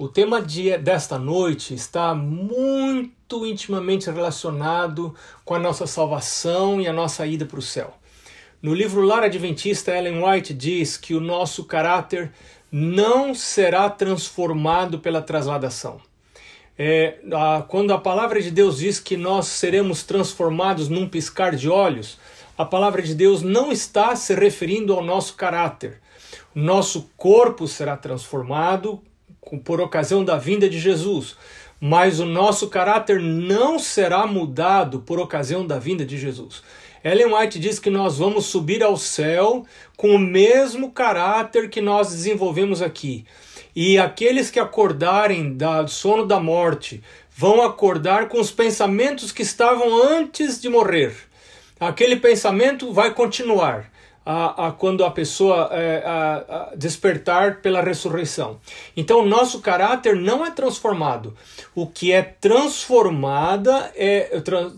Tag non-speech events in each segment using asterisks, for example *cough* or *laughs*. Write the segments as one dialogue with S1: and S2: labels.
S1: O tema de, desta noite está muito intimamente relacionado com a nossa salvação e a nossa ida para o céu. No livro Lar Adventista, Ellen White diz que o nosso caráter não será transformado pela trasladação. É, a, quando a palavra de Deus diz que nós seremos transformados num piscar de olhos, a palavra de Deus não está se referindo ao nosso caráter. Nosso corpo será transformado por ocasião da vinda de Jesus, mas o nosso caráter não será mudado por ocasião da vinda de Jesus. Ellen White diz que nós vamos subir ao céu com o mesmo caráter que nós desenvolvemos aqui. E aqueles que acordarem do sono da morte vão acordar com os pensamentos que estavam antes de morrer. Aquele pensamento vai continuar a, a quando a pessoa é, a, despertar pela ressurreição. Então, nosso caráter não é transformado. O que é transformada é. Trans,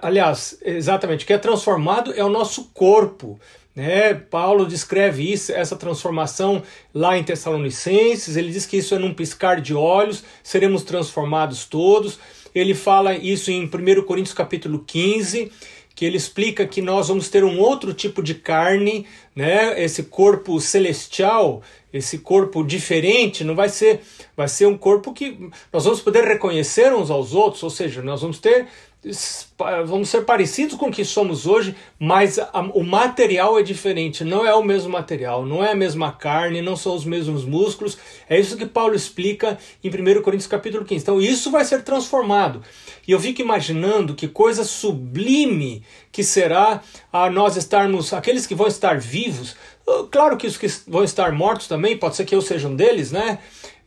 S1: aliás, exatamente, o que é transformado é o nosso corpo. Né? Paulo descreve isso, essa transformação lá em Tessalonicenses. Ele diz que isso é num piscar de olhos, seremos transformados todos. Ele fala isso em 1 Coríntios capítulo 15 que ele explica que nós vamos ter um outro tipo de carne, né? Esse corpo celestial, esse corpo diferente, não vai ser, vai ser um corpo que nós vamos poder reconhecer uns aos outros, ou seja, nós vamos ter vamos ser parecidos com o que somos hoje, mas a, o material é diferente, não é o mesmo material, não é a mesma carne, não são os mesmos músculos. É isso que Paulo explica em 1 Coríntios capítulo 15. Então isso vai ser transformado. E eu fico imaginando que coisa sublime que será a nós estarmos, aqueles que vão estar vivos, claro que os que vão estar mortos também, pode ser que eu seja um deles, né?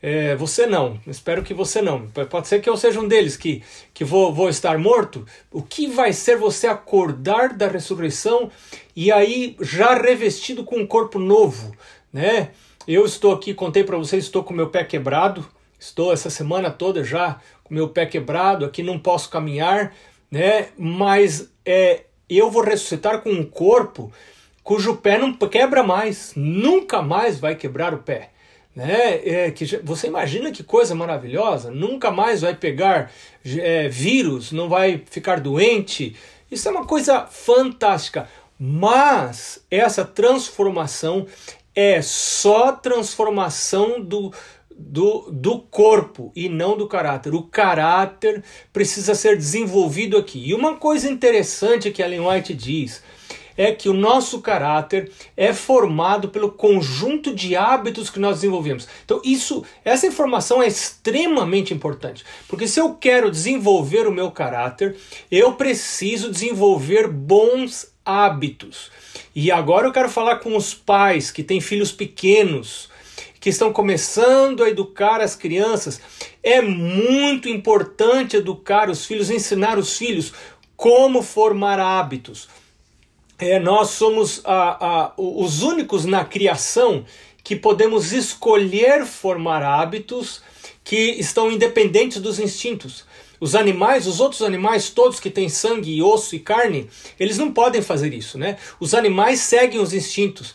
S1: É, você não, espero que você não. Pode ser que eu seja um deles que, que vou, vou estar morto. O que vai ser você acordar da ressurreição e aí já revestido com um corpo novo, né? Eu estou aqui, contei para vocês, estou com meu pé quebrado. Estou essa semana toda já com meu pé quebrado, aqui não posso caminhar, né? Mas é, eu vou ressuscitar com um corpo cujo pé não quebra mais, nunca mais vai quebrar o pé né? É, que você imagina que coisa maravilhosa, nunca mais vai pegar é, vírus, não vai ficar doente. Isso é uma coisa fantástica. Mas essa transformação é só transformação do, do, do corpo e não do caráter. O caráter precisa ser desenvolvido aqui. E uma coisa interessante que Ellen White diz é que o nosso caráter é formado pelo conjunto de hábitos que nós desenvolvemos. Então, isso, essa informação é extremamente importante, porque se eu quero desenvolver o meu caráter, eu preciso desenvolver bons hábitos. E agora eu quero falar com os pais que têm filhos pequenos, que estão começando a educar as crianças. É muito importante educar os filhos, ensinar os filhos como formar hábitos é, nós somos a, a, os únicos na criação que podemos escolher formar hábitos que estão independentes dos instintos. Os animais, os outros animais, todos que têm sangue, e osso e carne, eles não podem fazer isso, né? Os animais seguem os instintos.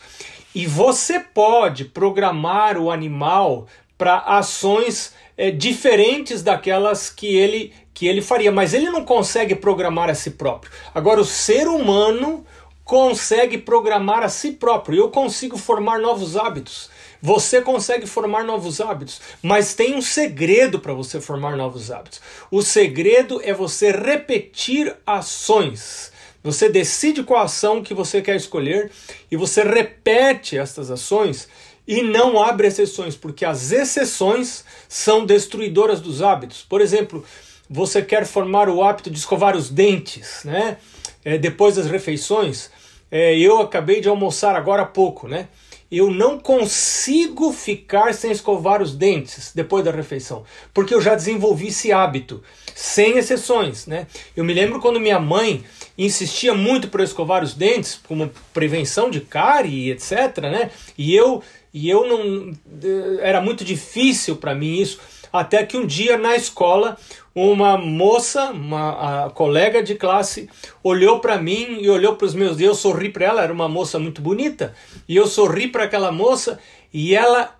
S1: E você pode programar o animal para ações é, diferentes daquelas que ele, que ele faria, mas ele não consegue programar a si próprio. Agora, o ser humano consegue programar a si próprio. Eu consigo formar novos hábitos. Você consegue formar novos hábitos, mas tem um segredo para você formar novos hábitos. O segredo é você repetir ações. Você decide qual ação que você quer escolher e você repete estas ações e não abre exceções, porque as exceções são destruidoras dos hábitos. Por exemplo, você quer formar o hábito de escovar os dentes, né? É, depois das refeições, é, eu acabei de almoçar agora há pouco, né? Eu não consigo ficar sem escovar os dentes depois da refeição, porque eu já desenvolvi esse hábito, sem exceções, né? Eu me lembro quando minha mãe insistia muito para escovar os dentes, como prevenção de cárie, etc, né? E eu e eu não era muito difícil para mim isso, até que um dia na escola uma moça, uma colega de classe, olhou para mim e olhou para os meus dedos, eu sorri para ela, era uma moça muito bonita, e eu sorri para aquela moça e ela,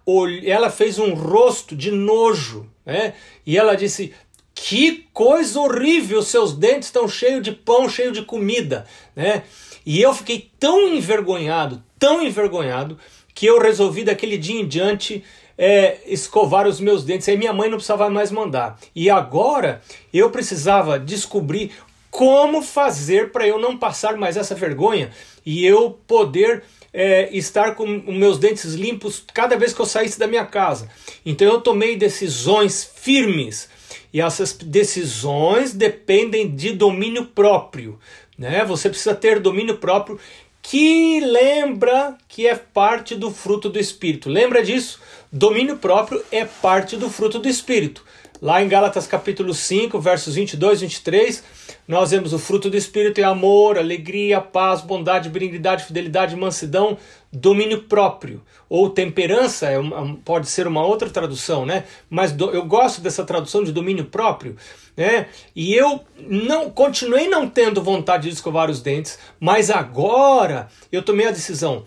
S1: ela fez um rosto de nojo, né? E ela disse: Que coisa horrível, seus dentes estão cheios de pão, cheio de comida, né? E eu fiquei tão envergonhado, tão envergonhado, que eu resolvi daquele dia em diante é, escovar os meus dentes. Aí minha mãe não precisava mais mandar. E agora eu precisava descobrir como fazer para eu não passar mais essa vergonha e eu poder é, estar com meus dentes limpos cada vez que eu saísse da minha casa. Então eu tomei decisões firmes e essas decisões dependem de domínio próprio. Né? Você precisa ter domínio próprio que lembra que é parte do fruto do Espírito. Lembra disso? Domínio próprio é parte do fruto do Espírito. Lá em Gálatas capítulo 5, versos 22 e 23, nós vemos o fruto do Espírito é amor, alegria, paz, bondade, benignidade, fidelidade, mansidão, domínio próprio. Ou temperança, é uma, pode ser uma outra tradução, né? Mas do, eu gosto dessa tradução de domínio próprio, né? E eu não continuei não tendo vontade de escovar os dentes, mas agora eu tomei a decisão.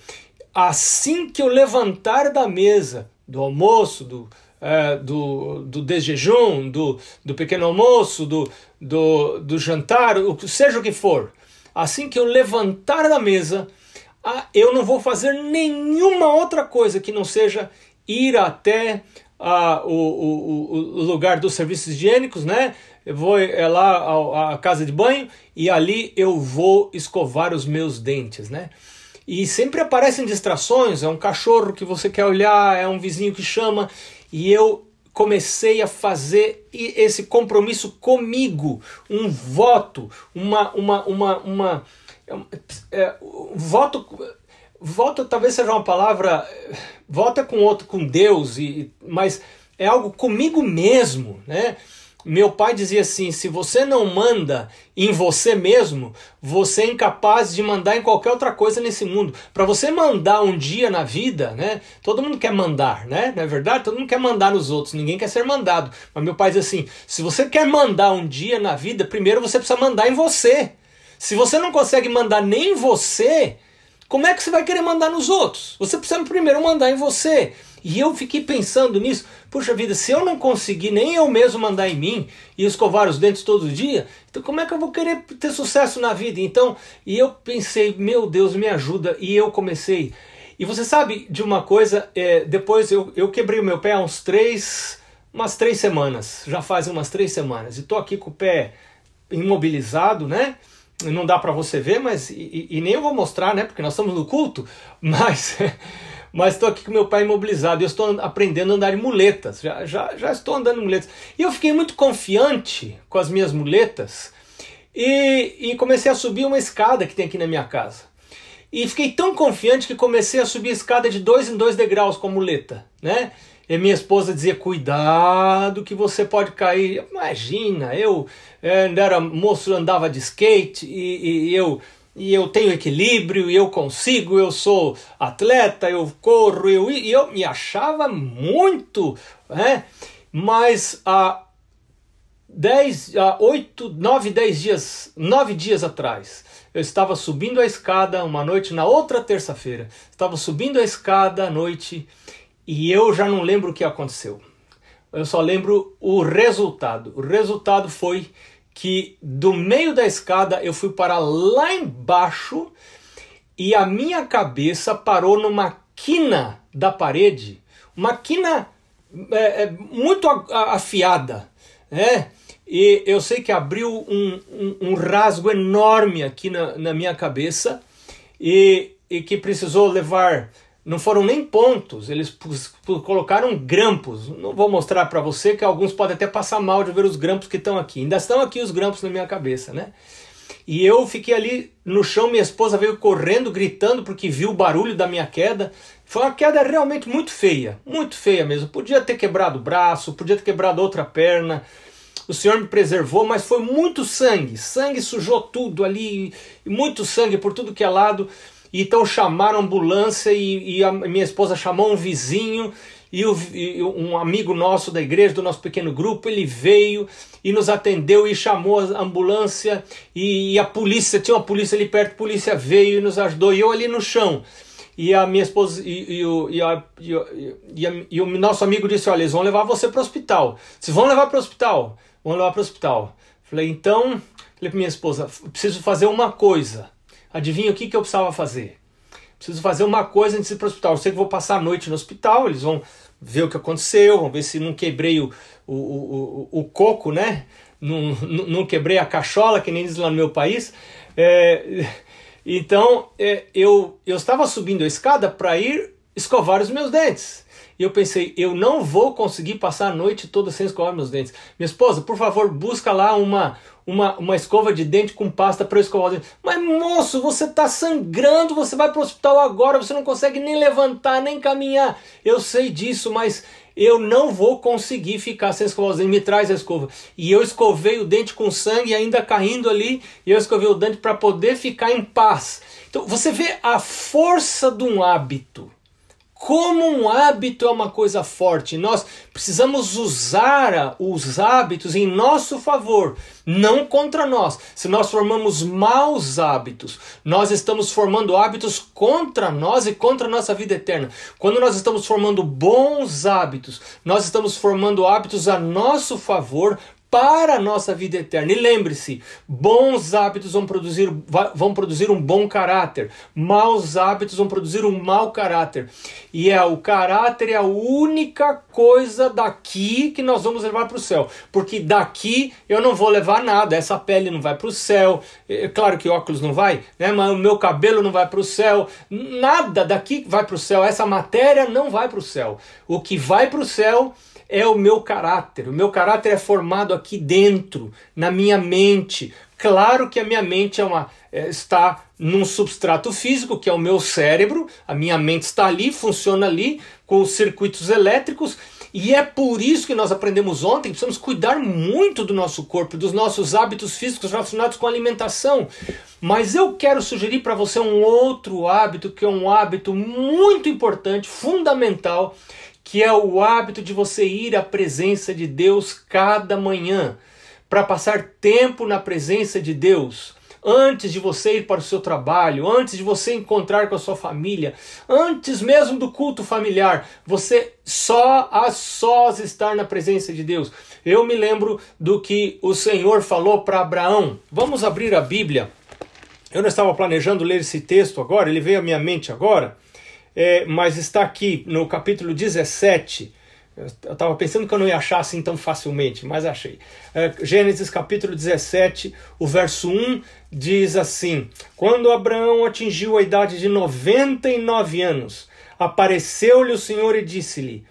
S1: Assim que eu levantar da mesa, do almoço, do, é, do, do desjejum, do, do pequeno almoço, do, do, do jantar, seja o que for, assim que eu levantar da mesa, eu não vou fazer nenhuma outra coisa que não seja ir até ah, o, o, o lugar dos serviços higiênicos, né? Eu vou é lá à casa de banho e ali eu vou escovar os meus dentes, né? E sempre aparecem distrações, é um cachorro que você quer olhar, é um vizinho que chama, e eu comecei a fazer esse compromisso comigo, um voto, uma uma uma, uma é, voto voto talvez seja uma palavra voto é com outro com Deus e mas é algo comigo mesmo, né? Meu pai dizia assim: se você não manda em você mesmo, você é incapaz de mandar em qualquer outra coisa nesse mundo. Para você mandar um dia na vida, né? Todo mundo quer mandar, né? Não é verdade? Todo mundo quer mandar nos outros, ninguém quer ser mandado. Mas meu pai diz assim: se você quer mandar um dia na vida, primeiro você precisa mandar em você. Se você não consegue mandar nem em você, como é que você vai querer mandar nos outros? Você precisa primeiro mandar em você. E eu fiquei pensando nisso. Puxa vida, se eu não conseguir nem eu mesmo mandar em mim e escovar os dentes todo dia, então como é que eu vou querer ter sucesso na vida? Então, e eu pensei, meu Deus, me ajuda. E eu comecei. E você sabe de uma coisa, é, depois eu, eu quebrei o meu pé há uns três, umas três semanas. Já faz umas três semanas. E tô aqui com o pé imobilizado, né? Não dá para você ver, mas e, e, nem eu vou mostrar, né? Porque nós estamos no culto, *laughs* mas mas estou aqui com meu pai imobilizado. Eu estou aprendendo a andar em muletas. Já, já, já estou andando em muletas. E eu fiquei muito confiante com as minhas muletas e, e comecei a subir uma escada que tem aqui na minha casa. E fiquei tão confiante que comecei a subir a escada de dois em dois degraus com a muleta, né? E minha esposa dizia: Cuidado que você pode cair. Imagina, eu, eu eh, era moço, andava de skate e, e eu e eu tenho equilíbrio, e eu consigo, eu sou atleta, eu corro, eu, e eu me achava muito, né? Mas há 10, há 8, 9, 10 dias, 9 dias atrás, eu estava subindo a escada uma noite, na outra terça-feira, estava subindo a escada à noite e eu já não lembro o que aconteceu. Eu só lembro o resultado. O resultado foi que do meio da escada eu fui para lá embaixo e a minha cabeça parou numa quina da parede, uma quina é, é, muito afiada, né? E eu sei que abriu um, um, um rasgo enorme aqui na, na minha cabeça e, e que precisou levar não foram nem pontos, eles colocaram grampos. Não vou mostrar para você que alguns podem até passar mal de ver os grampos que estão aqui. Ainda estão aqui os grampos na minha cabeça, né? E eu fiquei ali no chão, minha esposa veio correndo, gritando porque viu o barulho da minha queda. Foi uma queda realmente muito feia, muito feia mesmo. Podia ter quebrado o braço, podia ter quebrado outra perna. O Senhor me preservou, mas foi muito sangue. Sangue sujou tudo ali, muito sangue por tudo que é lado. Então chamaram a ambulância e, e a minha esposa chamou um vizinho e, o, e, um amigo nosso da igreja, do nosso pequeno grupo, ele veio e nos atendeu e chamou a ambulância e, e a polícia, tinha uma polícia ali perto, a polícia veio e nos ajudou e eu ali no chão. e a minha esposa e, e, o, e, a, e, a, e, o nosso amigo disse: Olha, eles vão levar você para o hospital. Vocês vão levar para o hospital? Vão levar para o hospital. Falei: Então, falei para minha esposa: Preciso fazer uma coisa. Adivinha o que, que eu precisava fazer? Preciso fazer uma coisa antes de ir para o hospital. Eu sei que vou passar a noite no hospital, eles vão ver o que aconteceu, vão ver se não quebrei o, o, o, o coco, né? Não, não, não, quebrei a cachola, que nem diz lá no meu país. É, então, é, eu, eu estava subindo a escada para ir escovar os meus dentes. E eu pensei, eu não vou conseguir passar a noite toda sem escovar meus dentes. Minha esposa, por favor, busca lá uma, uma, uma escova de dente com pasta para escovar os dentes. Mas moço, você está sangrando, você vai para o hospital agora, você não consegue nem levantar, nem caminhar. Eu sei disso, mas eu não vou conseguir ficar sem escovar os dentes. Me traz a escova. E eu escovei o dente com sangue ainda caindo ali, e eu escovei o dente para poder ficar em paz. Então você vê a força de um hábito como um hábito é uma coisa forte, nós precisamos usar os hábitos em nosso favor, não contra nós. Se nós formamos maus hábitos, nós estamos formando hábitos contra nós e contra a nossa vida eterna. Quando nós estamos formando bons hábitos, nós estamos formando hábitos a nosso favor para a nossa vida eterna. E lembre-se, bons hábitos vão produzir, vão produzir um bom caráter, maus hábitos vão produzir um mau caráter. E é o caráter é a única coisa daqui que nós vamos levar para o céu, porque daqui eu não vou levar nada. Essa pele não vai para o céu, é claro que óculos não vai, né? Mas o meu cabelo não vai para o céu, nada daqui vai para o céu. Essa matéria não vai para o céu. O que vai para o céu é o meu caráter. O meu caráter é formado aqui dentro, na minha mente. Claro que a minha mente é uma, é, está num substrato físico, que é o meu cérebro, a minha mente está ali, funciona ali, com os circuitos elétricos, e é por isso que nós aprendemos ontem que precisamos cuidar muito do nosso corpo, dos nossos hábitos físicos relacionados com a alimentação. Mas eu quero sugerir para você um outro hábito, que é um hábito muito importante, fundamental, que é o hábito de você ir à presença de Deus cada manhã, para passar tempo na presença de Deus. Antes de você ir para o seu trabalho, antes de você encontrar com a sua família, antes mesmo do culto familiar, você só a sós estar na presença de Deus. Eu me lembro do que o Senhor falou para Abraão. Vamos abrir a Bíblia. Eu não estava planejando ler esse texto agora, ele veio à minha mente agora é, mas está aqui no capítulo 17. Eu estava pensando que eu não ia achar assim tão facilmente, mas achei. É, Gênesis capítulo 17, o verso 1 diz assim: Quando Abraão atingiu a idade de 99 anos, apareceu-lhe o Senhor e disse-lhe: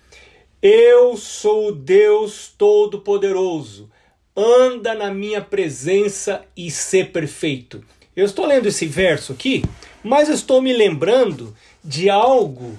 S1: Eu sou o Deus Todo-Poderoso, anda na minha presença e ser perfeito. Eu estou lendo esse verso aqui, mas estou me lembrando de algo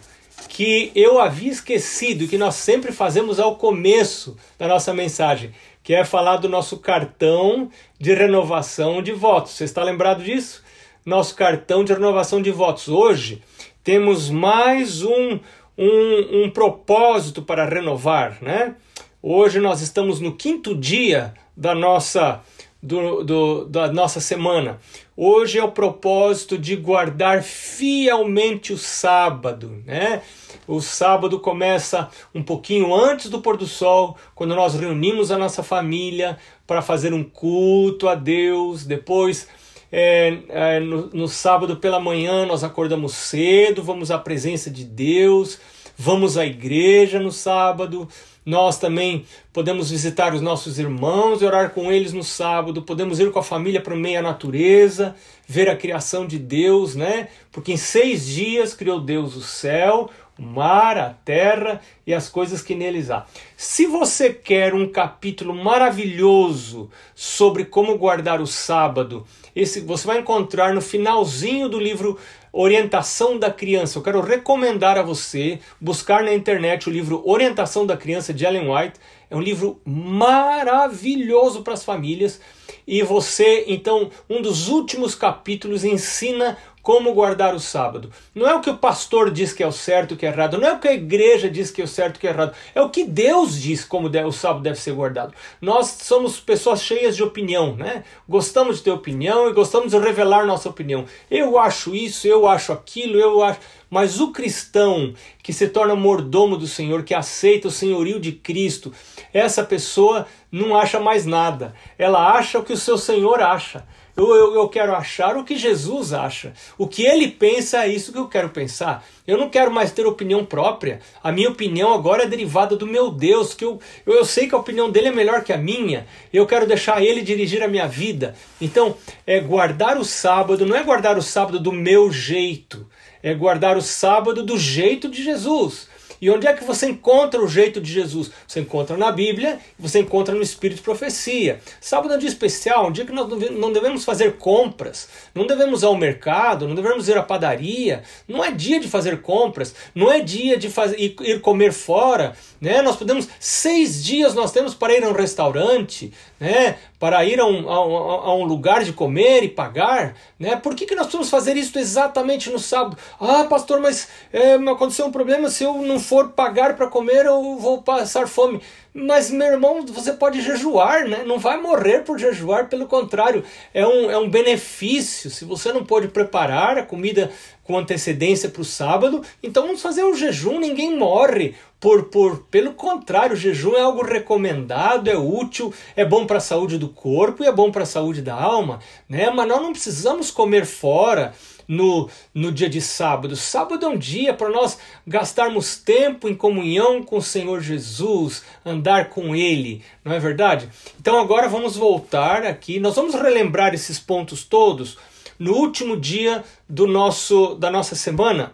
S1: que eu havia esquecido que nós sempre fazemos ao começo da nossa mensagem, que é falar do nosso cartão de renovação de votos. Você está lembrado disso? Nosso cartão de renovação de votos. Hoje temos mais um, um, um propósito para renovar, né? Hoje nós estamos no quinto dia da nossa do, do, da nossa semana. Hoje é o propósito de guardar fielmente o sábado, né? O sábado começa um pouquinho antes do pôr do sol, quando nós reunimos a nossa família para fazer um culto a Deus. Depois, é, é, no, no sábado pela manhã, nós acordamos cedo, vamos à presença de Deus, vamos à igreja no sábado. Nós também podemos visitar os nossos irmãos e orar com eles no sábado. Podemos ir com a família para o meio da natureza, ver a criação de Deus, né? Porque em seis dias criou Deus o céu, o mar, a terra e as coisas que neles há. Se você quer um capítulo maravilhoso sobre como guardar o sábado, esse você vai encontrar no finalzinho do livro Orientação da Criança. Eu quero recomendar a você buscar na internet o livro Orientação da Criança de Ellen White. É um livro maravilhoso para as famílias. E você, então, um dos últimos capítulos ensina como guardar o sábado. Não é o que o pastor diz que é o certo que é errado, não é o que a igreja diz que é o certo que é errado, é o que Deus diz como o sábado deve ser guardado. Nós somos pessoas cheias de opinião, né? Gostamos de ter opinião e gostamos de revelar nossa opinião. Eu acho isso, eu acho aquilo, eu acho. Mas o cristão que se torna mordomo do Senhor, que aceita o senhorio de Cristo, essa pessoa não acha mais nada. Ela acha o que o seu Senhor acha. Eu, eu, eu, quero achar o que Jesus acha. O que ele pensa é isso que eu quero pensar. Eu não quero mais ter opinião própria. A minha opinião agora é derivada do meu Deus, que eu, eu, eu sei que a opinião dele é melhor que a minha. Eu quero deixar ele dirigir a minha vida. Então, é guardar o sábado, não é guardar o sábado do meu jeito, é guardar o sábado do jeito de Jesus. E onde é que você encontra o jeito de Jesus? Você encontra na Bíblia, você encontra no Espírito de Profecia. Sábado é um dia especial, um dia que nós não devemos fazer compras, não devemos ir ao mercado, não devemos ir à padaria. Não é dia de fazer compras, não é dia de fazer, ir comer fora. Né? Nós podemos, seis dias nós temos para ir a um restaurante, né? para ir a um, a, a um lugar de comer e pagar. Né? Por que, que nós precisamos fazer isso exatamente no sábado? Ah, pastor, mas é, aconteceu um problema, se eu não for pagar para comer, eu vou passar fome. Mas, meu irmão, você pode jejuar, né? Não vai morrer por jejuar, pelo contrário, é um, é um benefício. Se você não pode preparar a comida com antecedência para o sábado, então vamos fazer um jejum, ninguém morre. Por, por, pelo contrário, o jejum é algo recomendado, é útil, é bom para a saúde do corpo e é bom para a saúde da alma, né? Mas nós não precisamos comer fora no, no dia de sábado. Sábado é um dia para nós gastarmos tempo em comunhão com o Senhor Jesus, andar com Ele, não é verdade? Então agora vamos voltar aqui, nós vamos relembrar esses pontos todos no último dia do nosso da nossa semana,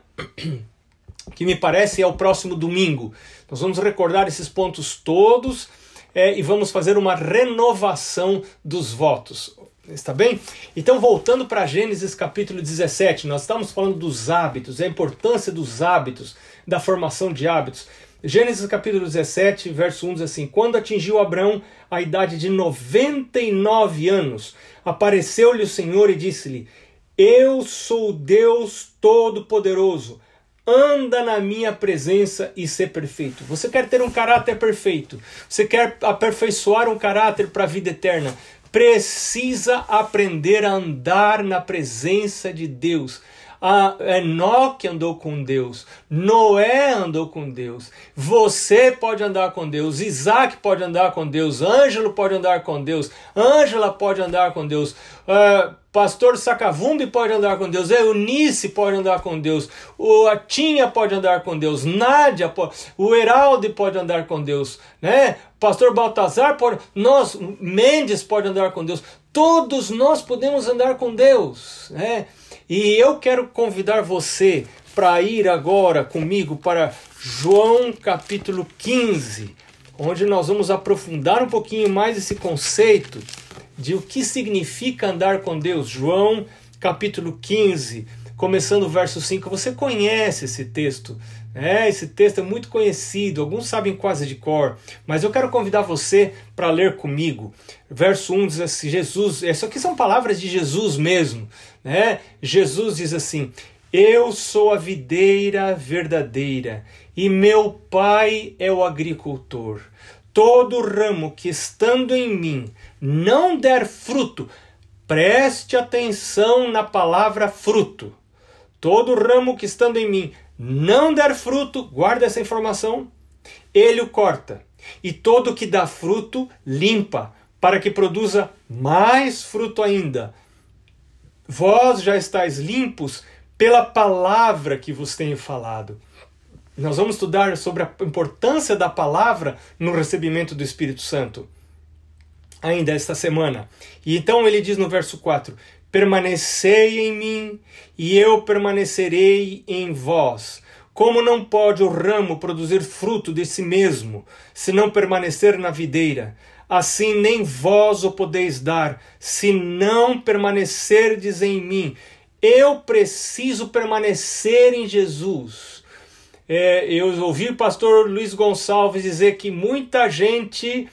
S1: que me parece é o próximo domingo. Nós vamos recordar esses pontos todos é, e vamos fazer uma renovação dos votos. Está bem? Então, voltando para Gênesis capítulo 17, nós estamos falando dos hábitos, a importância dos hábitos, da formação de hábitos. Gênesis capítulo 17, verso 1 diz assim: Quando atingiu Abraão a idade de 99 anos, apareceu-lhe o Senhor e disse-lhe: Eu sou Deus Todo-Poderoso, anda na minha presença e ser perfeito. Você quer ter um caráter perfeito, você quer aperfeiçoar um caráter para a vida eterna, precisa aprender a andar na presença de Deus. A Enoque andou com Deus, Noé andou com Deus, você pode andar com Deus, Isaac pode andar com Deus, Ângelo pode andar com Deus, Ângela pode andar com Deus, uh, Pastor Sacavumbi pode andar com Deus, Eunice pode andar com Deus, o Atinha pode andar com Deus, Nádia, pode, o Heraldo pode andar com Deus, né? Pastor Baltazar pode, nós, Mendes pode andar com Deus, todos nós podemos andar com Deus, né? E eu quero convidar você para ir agora comigo para João capítulo 15, onde nós vamos aprofundar um pouquinho mais esse conceito de o que significa andar com Deus. João, capítulo 15, começando o verso 5. Você conhece esse texto, né? Esse texto é muito conhecido, alguns sabem quase de cor, mas eu quero convidar você para ler comigo. Verso 1 diz assim: Jesus, isso aqui são palavras de Jesus mesmo, né? Jesus diz assim: Eu sou a videira verdadeira e meu pai é o agricultor. Todo ramo que estando em mim não der fruto, preste atenção na palavra fruto. Todo ramo que estando em mim não der fruto, guarda essa informação, ele o corta. E todo que dá fruto, limpa, para que produza mais fruto ainda. Vós já estáis limpos pela palavra que vos tenho falado. Nós vamos estudar sobre a importância da palavra no recebimento do Espírito Santo ainda esta semana. E então ele diz no verso 4: Permanecei em mim, e eu permanecerei em vós. Como não pode o ramo produzir fruto de si mesmo, se não permanecer na videira? Assim nem vós o podeis dar, se não permanecerdes em mim. Eu preciso permanecer em Jesus é, eu ouvi o pastor Luiz Gonçalves dizer que muita gente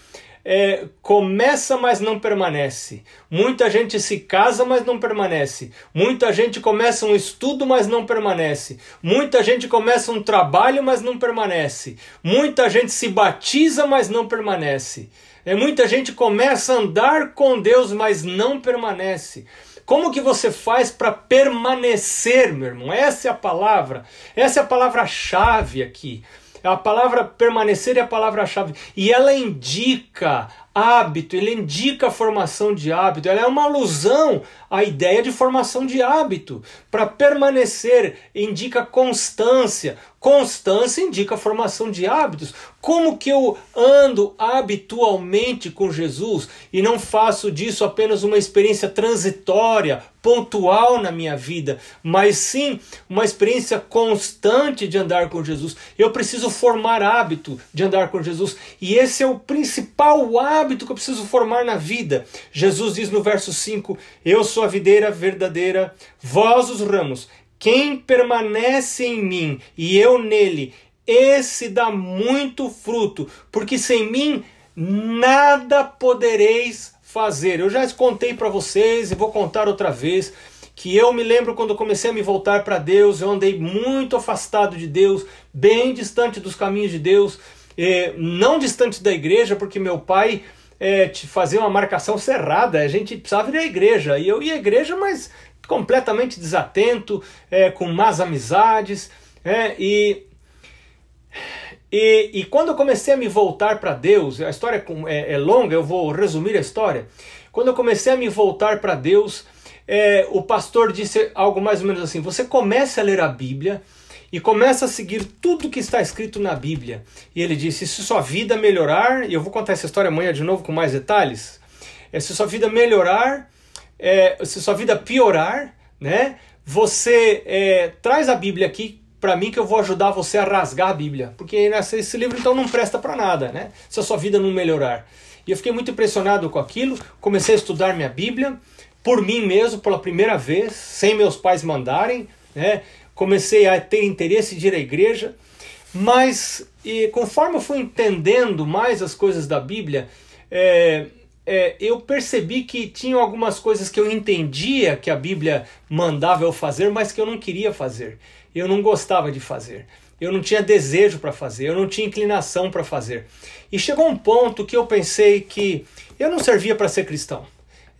S1: é, começa, mas não permanece. Muita gente se casa, mas não permanece. Muita gente começa um estudo, mas não permanece. Muita gente começa um trabalho, mas não permanece. Muita gente se batiza, mas não permanece. É, muita gente começa a andar com Deus, mas não permanece. Como que você faz para permanecer, meu irmão? Essa é a palavra. Essa é a palavra-chave aqui. A palavra permanecer é a palavra-chave. E ela indica hábito, ele indica a formação de hábito, ela é uma alusão à ideia de formação de hábito. Para permanecer, indica constância, constância indica a formação de hábitos. Como que eu ando habitualmente com Jesus e não faço disso apenas uma experiência transitória, pontual na minha vida, mas sim uma experiência constante de andar com Jesus. Eu preciso formar hábito de andar com Jesus e esse é o principal hábito que eu preciso formar na vida. Jesus diz no verso 5: Eu sou a videira verdadeira, vós os ramos. Quem permanece em mim e eu nele, esse dá muito fruto, porque sem mim nada podereis fazer. Eu já contei para vocês e vou contar outra vez que eu me lembro quando comecei a me voltar para Deus, eu andei muito afastado de Deus, bem distante dos caminhos de Deus, eh, não distante da igreja, porque meu pai eh, fazia uma marcação cerrada, a gente precisava ir à igreja, e eu ia à igreja, mas completamente desatento, eh, com más amizades, e e, e quando eu comecei a me voltar para Deus, a história é, é, longa, eu vou resumir a história. Quando eu comecei a me voltar para Deus, é, o pastor disse algo mais ou menos assim: você começa a ler a Bíblia e começa a seguir tudo que está escrito na Bíblia. E ele disse: se sua vida melhorar, e eu vou contar essa história amanhã de novo com mais detalhes. É, se sua vida melhorar, é, se sua vida piorar, né? Você é, traz a Bíblia aqui para mim que eu vou ajudar você a rasgar a Bíblia, porque esse livro então não presta para nada, né? Se a sua vida não melhorar. E eu fiquei muito impressionado com aquilo, comecei a estudar minha Bíblia por mim mesmo pela primeira vez, sem meus pais mandarem, né? Comecei a ter interesse de ir à igreja, mas e conforme eu fui entendendo mais as coisas da Bíblia, é, é, eu percebi que tinham algumas coisas que eu entendia que a Bíblia mandava eu fazer, mas que eu não queria fazer eu não gostava de fazer. Eu não tinha desejo para fazer, eu não tinha inclinação para fazer. E chegou um ponto que eu pensei que eu não servia para ser cristão.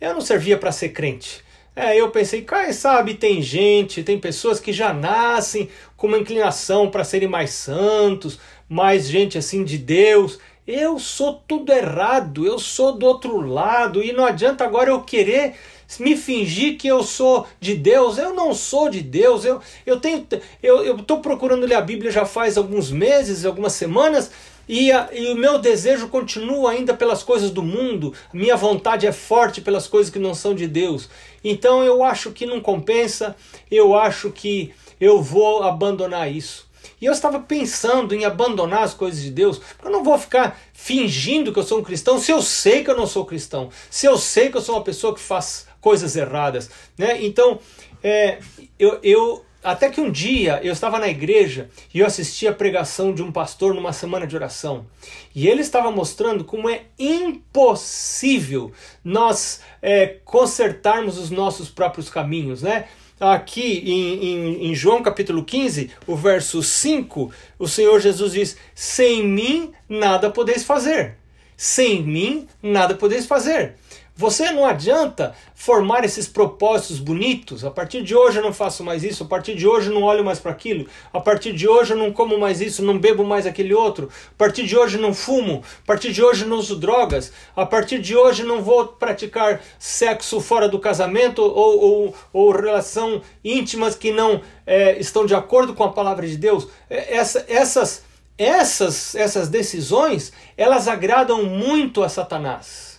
S1: Eu não servia para ser crente. É, eu pensei, quem sabe tem gente, tem pessoas que já nascem com uma inclinação para serem mais santos, mais gente assim de Deus. Eu sou tudo errado, eu sou do outro lado e não adianta agora eu querer me fingir que eu sou de Deus, eu não sou de Deus. Eu eu tenho eu estou procurando ler a Bíblia já faz alguns meses, algumas semanas, e, a, e, o meu desejo continua ainda pelas coisas do mundo, minha vontade é forte pelas coisas que não são de Deus. Então eu acho que não compensa, eu acho que eu vou abandonar isso. E eu estava pensando em abandonar as coisas de Deus, porque eu não vou ficar fingindo que eu sou um cristão se eu sei que eu não sou cristão, se eu sei que eu sou uma pessoa que faz coisas erradas. Né? Então, é, eu, eu até que um dia eu estava na igreja e eu assisti a pregação de um pastor numa semana de oração. E ele estava mostrando como é impossível nós é, consertarmos os nossos próprios caminhos, né? Aqui em, em, em, João capítulo 15, o verso 5, o Senhor Jesus diz: Sem mim nada podeis fazer. Sem mim nada podeis fazer. Você não adianta formar esses propósitos bonitos. A partir de hoje eu não faço mais isso, a partir de hoje eu não olho mais para aquilo, a partir de hoje eu não como mais isso, não bebo mais aquele outro, a partir de hoje eu não fumo, a partir de hoje eu não uso drogas, a partir de hoje eu não vou praticar sexo fora do casamento ou, ou, ou relação íntimas que não é, estão de acordo com a palavra de Deus. É, essa, essas, essas, essas decisões elas agradam muito a Satanás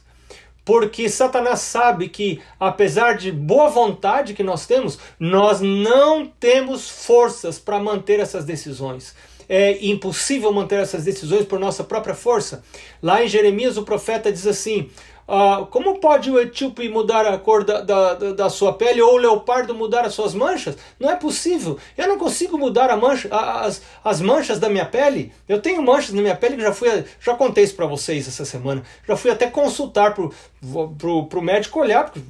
S1: porque Satanás sabe que, apesar de boa vontade que nós temos, nós não temos forças para manter essas decisões. é impossível manter essas decisões por nossa própria força. Lá em Jeremias, o profeta diz assim: ah, como pode o etíope mudar a cor da, da, da, sua pele ou o leopardo mudar as suas manchas? Não é possível. Eu não consigo mudar mancha, as, as manchas da minha pele. Eu tenho manchas na minha pele que já fui, já contei isso para vocês essa semana. Já fui até consultar pro, pro, pro médico olhar, porque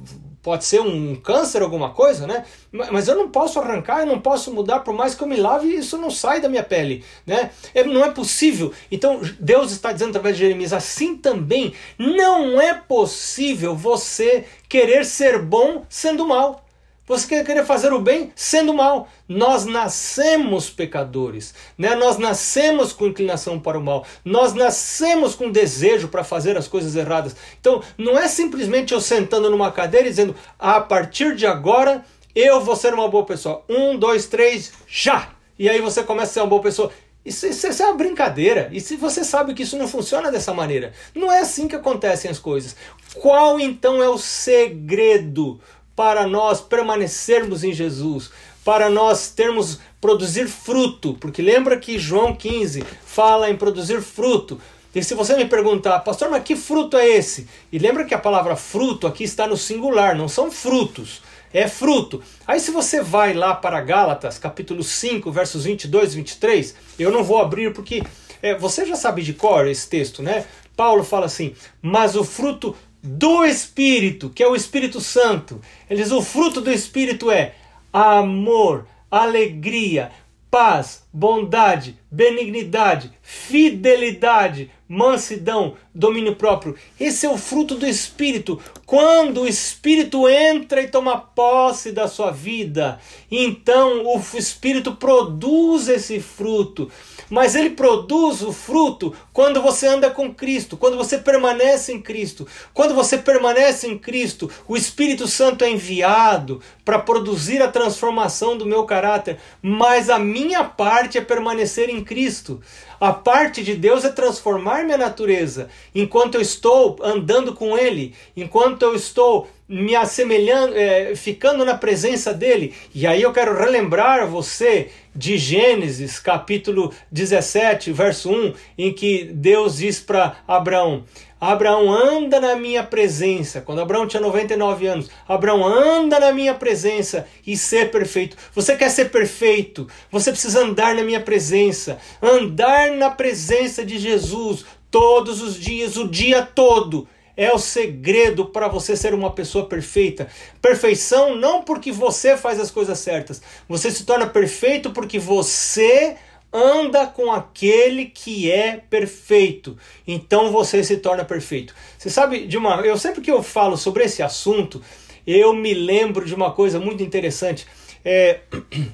S1: pode ser um câncer, alguma coisa, né? Mas eu não posso arrancar, eu não posso mudar, por mais que eu me lave, isso não sai da minha pele, né? É, não é possível. Então Deus está dizendo através de Jeremias, assim também não é possível você querer ser bom sendo mal. Você quer querer fazer o bem sendo mal. Nós nascemos pecadores, né? Nós nascemos com inclinação para o mal. Nós nascemos com desejo para fazer as coisas erradas. Então, não é simplesmente eu sentando numa cadeira e dizendo: a partir de agora eu vou ser uma boa pessoa. Um, dois, três, já! E aí você começa a ser uma boa pessoa. Isso, isso, isso, é uma brincadeira. E se você sabe que isso não funciona dessa maneira, não é assim que acontecem as coisas. Qual então é o segredo para nós permanecermos em Jesus, para nós termos produzir fruto, porque lembra que João 15 fala em produzir fruto. E se você me perguntar, pastor, mas que fruto é esse? E lembra que a palavra fruto aqui está no singular, não são frutos, é fruto. Aí se você vai lá para Gálatas, capítulo 5, versos 22 e 23, eu não vou abrir porque é, você já sabe de cor esse texto, né? Paulo fala assim: Mas o fruto do Espírito, que é o Espírito Santo. Eles, o fruto do Espírito é amor, alegria, paz, bondade, benignidade, fidelidade, mansidão, domínio próprio. Esse é o fruto do Espírito. Quando o Espírito entra e toma posse da sua vida, então o Espírito produz esse fruto mas ele produz o fruto quando você anda com Cristo, quando você permanece em Cristo. Quando você permanece em Cristo, o Espírito Santo é enviado para produzir a transformação do meu caráter, mas a minha parte é permanecer Cristo. A parte de Deus é transformar minha natureza enquanto eu estou andando com Ele, enquanto eu estou me assemelhando, é, ficando na presença dele. E aí eu quero relembrar você de Gênesis, capítulo 17, verso 1, em que Deus diz para Abraão: Abraão anda na minha presença. Quando Abraão tinha 99 anos, Abraão anda na minha presença e ser perfeito. Você quer ser perfeito? Você precisa andar na minha presença, andar na presença de Jesus todos os dias, o dia todo é o segredo para você ser uma pessoa perfeita. Perfeição não porque você faz as coisas certas. Você se torna perfeito porque você anda com aquele que é perfeito. Então você se torna perfeito. Você sabe de uma, eu sempre que eu falo sobre esse assunto, eu me lembro de uma coisa muito interessante. É,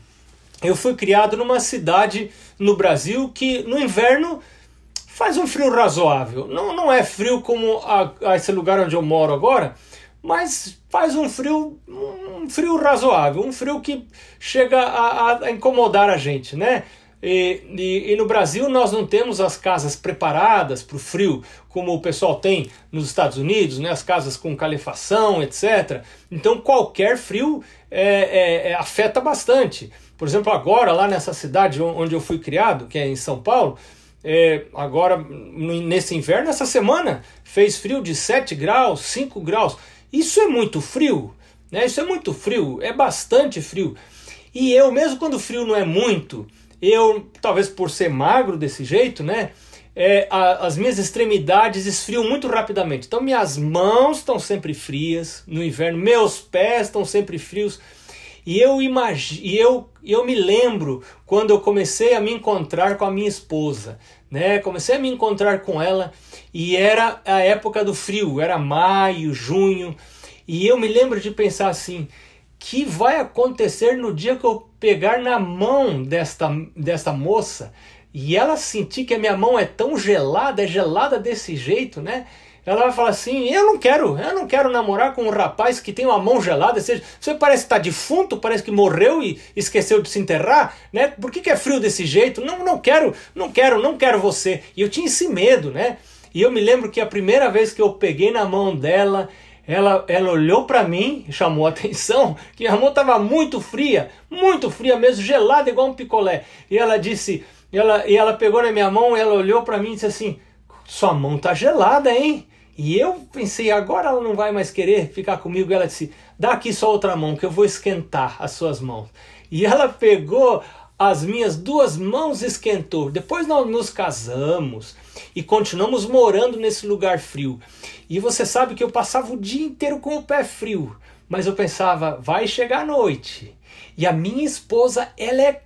S1: *clears throat* eu fui criado numa cidade no Brasil que no inverno Faz um frio razoável. Não, não é frio como a, a esse lugar onde eu moro agora, mas faz um frio, um frio razoável, um frio que chega a, a incomodar a gente, né? E, e, e, no Brasil nós não temos as casas preparadas para o frio, como o pessoal tem nos Estados Unidos, né? as casas com calefação, etc. Então qualquer frio é, é, é, afeta bastante. Por exemplo, agora lá nessa cidade onde eu fui criado, que é em São Paulo, é, agora nesse inverno, essa semana, fez frio de 7 graus, 5 graus. Isso é muito frio, né? Isso é muito frio, é bastante frio. E eu, mesmo quando o frio não é muito, eu, talvez por ser magro desse jeito, né? É, a, as minhas extremidades esfriam muito rapidamente. Então, minhas mãos estão sempre frias no inverno, meus pés estão sempre frios. E eu imagino, e eu, eu me lembro quando eu comecei a me encontrar com a minha esposa, né? Comecei a me encontrar com ela e era a época do frio, era maio, junho, e eu me lembro de pensar assim: que vai acontecer no dia que eu pegar na mão desta, desta moça e ela sentir que a minha mão é tão gelada, é gelada desse jeito, né? ela vai falar assim: eu não quero, eu não quero namorar com um rapaz que tem uma mão gelada. Seja, você parece estar tá defunto, parece que morreu e esqueceu de se enterrar, né? Por que, que é frio desse jeito? Não, não quero, não quero, não quero você. E eu tinha esse medo, né? E eu me lembro que a primeira vez que eu peguei na mão dela, ela, ela olhou para mim, chamou a atenção, que minha mão estava muito fria, muito fria mesmo, gelada igual um picolé. E ela disse: E ela, e ela pegou na minha mão, ela olhou para mim e disse assim: Sua mão tá gelada, hein? E eu pensei, agora ela não vai mais querer ficar comigo. Ela disse: Dá aqui só outra mão, que eu vou esquentar as suas mãos. E ela pegou as minhas duas mãos esquentou. Depois nós nos casamos e continuamos morando nesse lugar frio. E você sabe que eu passava o dia inteiro com o pé frio, mas eu pensava, vai chegar a noite. E a minha esposa, ela é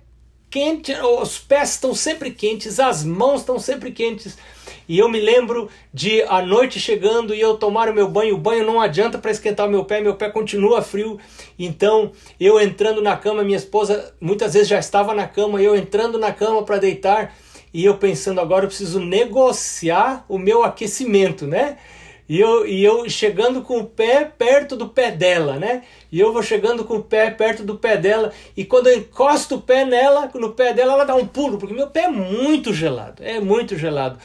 S1: quente, os pés estão sempre quentes, as mãos estão sempre quentes. E eu me lembro de a noite chegando e eu tomar o meu banho. O banho não adianta para esquentar o meu pé, meu pé continua frio. Então, eu entrando na cama, minha esposa muitas vezes já estava na cama, eu entrando na cama para deitar e eu pensando agora eu preciso negociar o meu aquecimento, né? E eu, e eu chegando com o pé perto do pé dela, né? E eu vou chegando com o pé perto do pé dela. E quando eu encosto o pé nela, no pé dela, ela dá um pulo, porque meu pé é muito gelado. É muito gelado.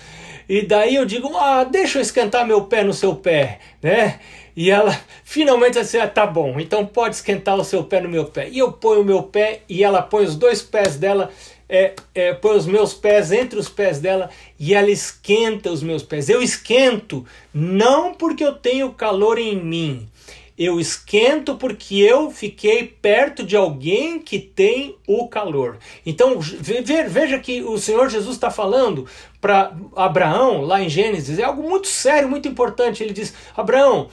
S1: E daí eu digo, ah, deixa eu esquentar meu pé no seu pé, né? E ela *laughs* finalmente assim, ah, tá bom, então pode esquentar o seu pé no meu pé. E eu ponho o meu pé e ela põe os dois pés dela, é, é, põe os meus pés entre os pés dela e ela esquenta os meus pés. Eu esquento não porque eu tenho calor em mim, eu esquento porque eu fiquei perto de alguém que tem o calor. Então veja que o Senhor Jesus está falando para Abraão, lá em Gênesis, é algo muito sério, muito importante. Ele diz: Abraão,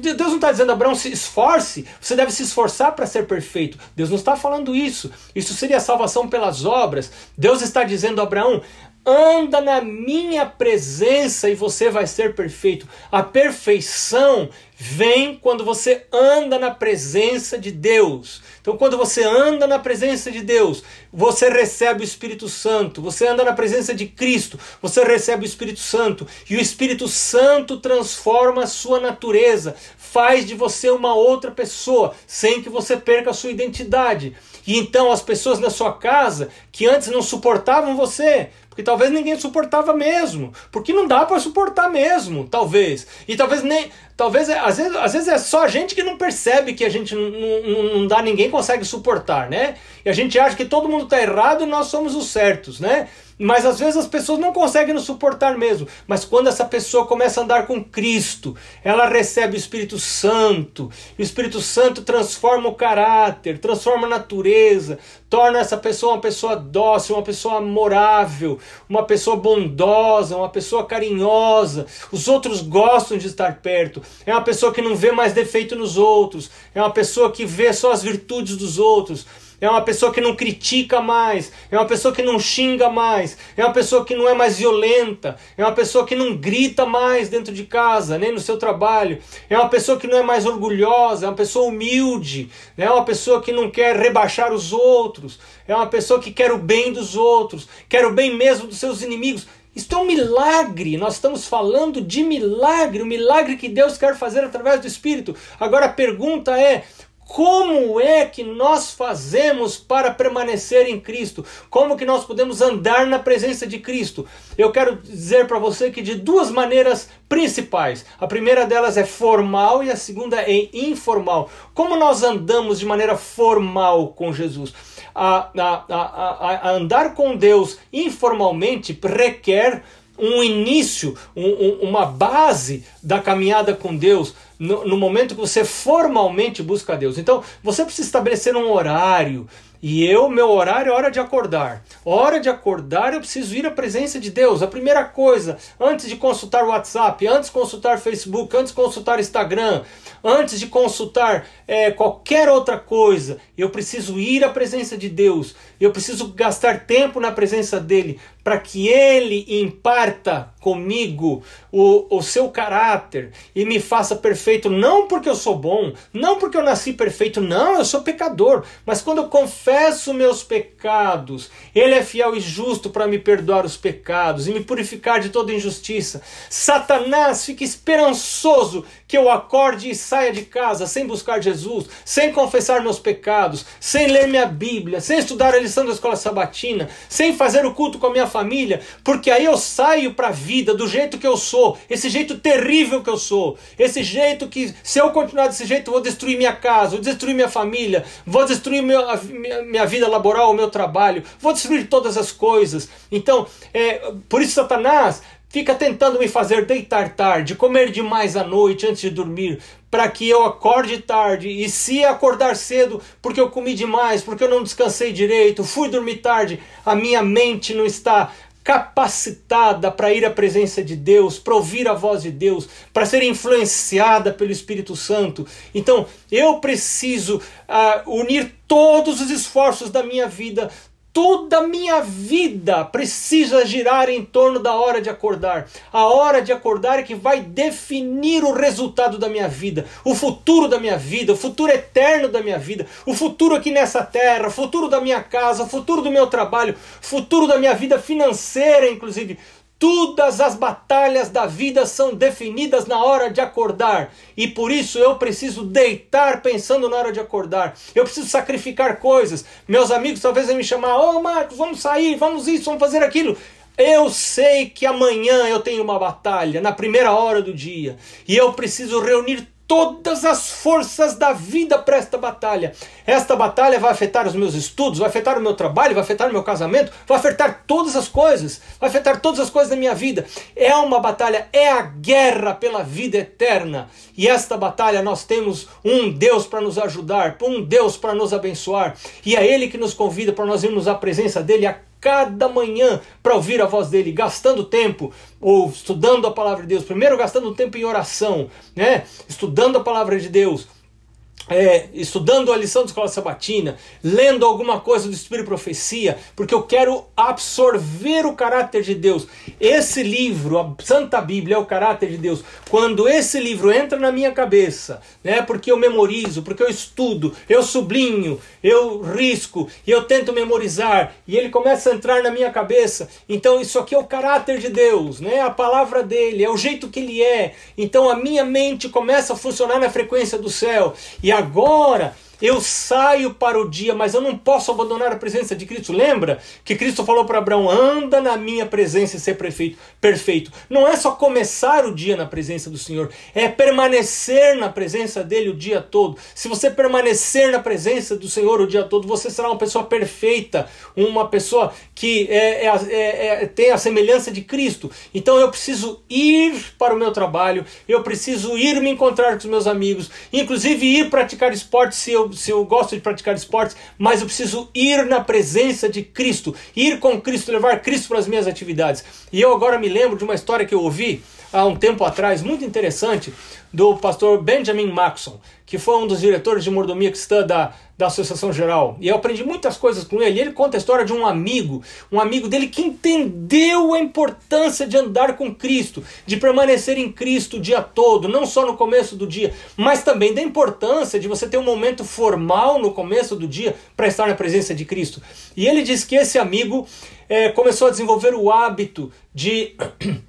S1: Deus não está dizendo, Abraão, se esforce, você deve se esforçar para ser perfeito. Deus não está falando isso. Isso seria salvação pelas obras. Deus está dizendo, Abraão, anda na minha presença e você vai ser perfeito. A perfeição vem quando você anda na presença de Deus. Então, quando você anda na presença de Deus, você recebe o Espírito Santo. Você anda na presença de Cristo, você recebe o Espírito Santo. E o Espírito Santo transforma a sua natureza, faz de você uma outra pessoa, sem que você perca a sua identidade. E então as pessoas na sua casa que antes não suportavam você, porque talvez ninguém suportava mesmo, porque não dá para suportar mesmo, talvez. E talvez nem, talvez às vezes, às vezes é só a gente que não percebe que a gente não, não, não dá, ninguém consegue suportar, né? E a gente acha que todo mundo está errado e nós somos os certos, né? Mas às vezes as pessoas não conseguem nos suportar mesmo. Mas quando essa pessoa começa a andar com Cristo, ela recebe o Espírito Santo. E o Espírito Santo transforma o caráter, transforma a natureza, torna essa pessoa uma pessoa dócil, uma pessoa amorável, uma pessoa bondosa, uma pessoa carinhosa. Os outros gostam de estar perto. É uma pessoa que não vê mais defeito nos outros. É uma pessoa que vê só as virtudes dos outros é uma pessoa que não critica mais, é uma pessoa que não xinga mais, é uma pessoa que não é mais violenta, é uma pessoa que não grita mais dentro de casa, nem no seu trabalho, é uma pessoa que não é mais orgulhosa, é uma pessoa humilde, é uma pessoa que não quer rebaixar os outros, é uma pessoa que quer o bem dos outros, quer o bem mesmo dos seus inimigos. Isto é um milagre, nós estamos falando de milagre, o milagre que Deus quer fazer através do Espírito. Agora a pergunta é: como é que nós fazemos para permanecer em Cristo? Como que nós podemos andar na presença de Cristo? Eu quero dizer para você que de duas maneiras principais. A primeira delas é formal e a segunda é informal. Como nós andamos de maneira formal com Jesus? A, a, a, a andar com Deus informalmente requer um início, um, um, uma base da caminhada com Deus no, no momento que você formalmente busca Deus. Então, você precisa estabelecer um horário. E eu, meu horário é hora de acordar. Hora de acordar, eu preciso ir à presença de Deus. A primeira coisa, antes de consultar o WhatsApp, antes de consultar Facebook, antes de consultar Instagram, antes de consultar é, qualquer outra coisa, eu preciso ir à presença de Deus. Eu preciso gastar tempo na presença dele para que ele imparta comigo o, o seu caráter e me faça perfeito, não porque eu sou bom, não porque eu nasci perfeito, não, eu sou pecador, mas quando eu confesso meus pecados, ele é fiel e justo para me perdoar os pecados e me purificar de toda injustiça. Satanás fica esperançoso que eu acorde e saia de casa sem buscar Jesus, sem confessar meus pecados pecados, sem ler minha Bíblia, sem estudar a lição da escola sabatina, sem fazer o culto com a minha família, porque aí eu saio para a vida do jeito que eu sou, esse jeito terrível que eu sou, esse jeito que, se eu continuar desse jeito, vou destruir minha casa, vou destruir minha família, vou destruir meu, minha, minha vida laboral, o meu trabalho, vou destruir todas as coisas. Então, é, por isso Satanás fica tentando me fazer deitar tarde, comer demais à noite antes de dormir, para que eu acorde tarde. E se acordar cedo, porque eu comi demais, porque eu não descansei direito, fui dormir tarde, a minha mente não está capacitada para ir à presença de Deus, para ouvir a voz de Deus, para ser influenciada pelo Espírito Santo. Então, eu preciso uh, unir todos os esforços da minha vida Toda a minha vida precisa girar em torno da hora de acordar. A hora de acordar é que vai definir o resultado da minha vida, o futuro da minha vida, o futuro eterno da minha vida, o futuro aqui nessa terra, o futuro da minha casa, o futuro do meu trabalho, o futuro da minha vida financeira, inclusive. Todas as batalhas da vida são definidas na hora de acordar. E por isso eu preciso deitar pensando na hora de acordar. Eu preciso sacrificar coisas. Meus amigos talvez vão me chamar: Ô oh, Marcos, vamos sair, vamos isso, vamos fazer aquilo. Eu sei que amanhã eu tenho uma batalha, na primeira hora do dia. E eu preciso reunir todas as forças da vida para esta batalha. Esta batalha vai afetar os meus estudos, vai afetar o meu trabalho, vai afetar o meu casamento, vai afetar todas as coisas, vai afetar todas as coisas da minha vida. É uma batalha, é a guerra pela vida eterna. E esta batalha nós temos um Deus para nos ajudar, um Deus para nos abençoar. E é Ele que nos convida para nós irmos à presença dEle a cada manhã para ouvir a voz dele, gastando tempo ou estudando a palavra de Deus. Primeiro gastando tempo em oração, né? Estudando a palavra de Deus é, estudando a lição da escola sabatina, lendo alguma coisa do Espírito e Profecia, porque eu quero absorver o caráter de Deus. Esse livro, a Santa Bíblia, é o caráter de Deus. Quando esse livro entra na minha cabeça, né, porque eu memorizo, porque eu estudo, eu sublinho, eu risco, e eu tento memorizar, e ele começa a entrar na minha cabeça, então isso aqui é o caráter de Deus, né, a palavra dele, é o jeito que ele é. Então a minha mente começa a funcionar na frequência do céu, e a agora eu saio para o dia, mas eu não posso abandonar a presença de Cristo. Lembra que Cristo falou para Abraão: anda na minha presença e ser perfeito, perfeito. Não é só começar o dia na presença do Senhor, é permanecer na presença dele o dia todo. Se você permanecer na presença do Senhor o dia todo, você será uma pessoa perfeita, uma pessoa que é, é, é, é tem a semelhança de Cristo. Então eu preciso ir para o meu trabalho, eu preciso ir me encontrar com os meus amigos, inclusive ir praticar esporte se eu se eu gosto de praticar esportes, mas eu preciso ir na presença de Cristo, ir com Cristo, levar Cristo para as minhas atividades. E eu agora me lembro de uma história que eu ouvi há um tempo atrás, muito interessante, do pastor Benjamin Maxon, que foi um dos diretores de mordomia cristã da, da Associação Geral. E eu aprendi muitas coisas com ele. Ele conta a história de um amigo, um amigo dele que entendeu a importância de andar com Cristo, de permanecer em Cristo o dia todo, não só no começo do dia, mas também da importância de você ter um momento formal no começo do dia para estar na presença de Cristo. E ele diz que esse amigo é, começou a desenvolver o hábito de *clears throat*